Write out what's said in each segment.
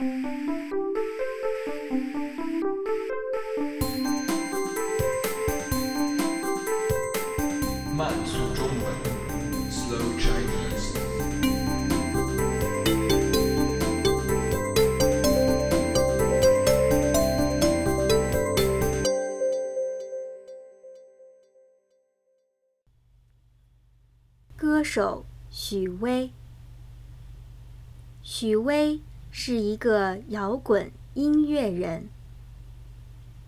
慢速中文，Slow Chinese。歌手许巍。许巍是一个摇滚音乐人。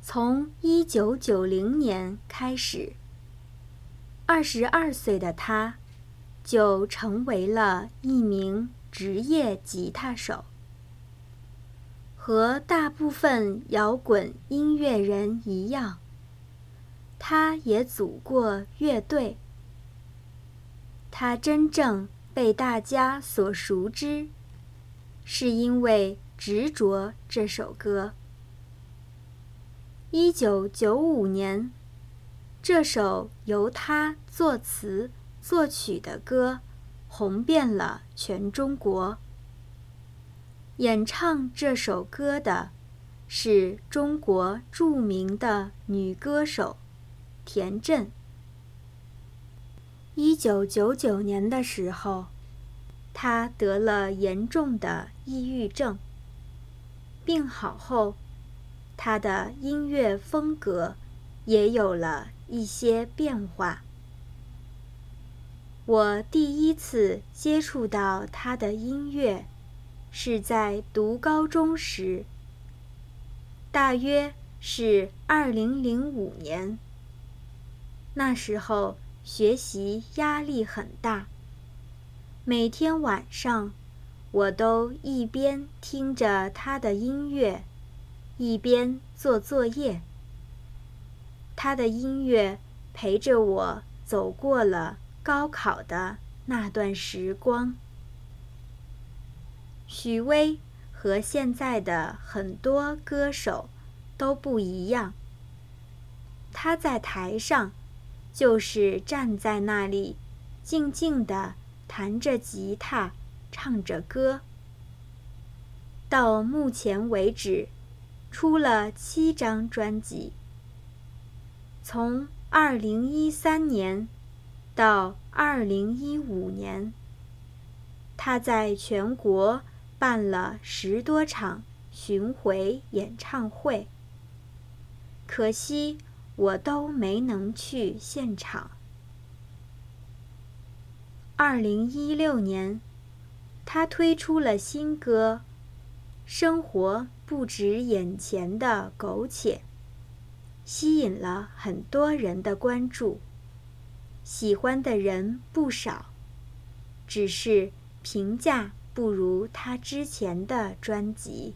从一九九零年开始，二十二岁的他，就成为了一名职业吉他手。和大部分摇滚音乐人一样，他也组过乐队。他真正被大家所熟知，是因为《执着》这首歌。一九九五年，这首由他作词作曲的歌红遍了全中国。演唱这首歌的是中国著名的女歌手田震。一九九九年的时候，他得了严重的抑郁症。病好后，他的音乐风格也有了一些变化。我第一次接触到他的音乐，是在读高中时，大约是二零零五年。那时候。学习压力很大，每天晚上，我都一边听着他的音乐，一边做作业。他的音乐陪着我走过了高考的那段时光。许巍和现在的很多歌手都不一样，他在台上。就是站在那里，静静的弹着吉他，唱着歌。到目前为止，出了七张专辑。从二零一三年到二零一五年，他在全国办了十多场巡回演唱会。可惜。我都没能去现场。二零一六年，他推出了新歌《生活不止眼前的苟且》，吸引了很多人的关注，喜欢的人不少，只是评价不如他之前的专辑。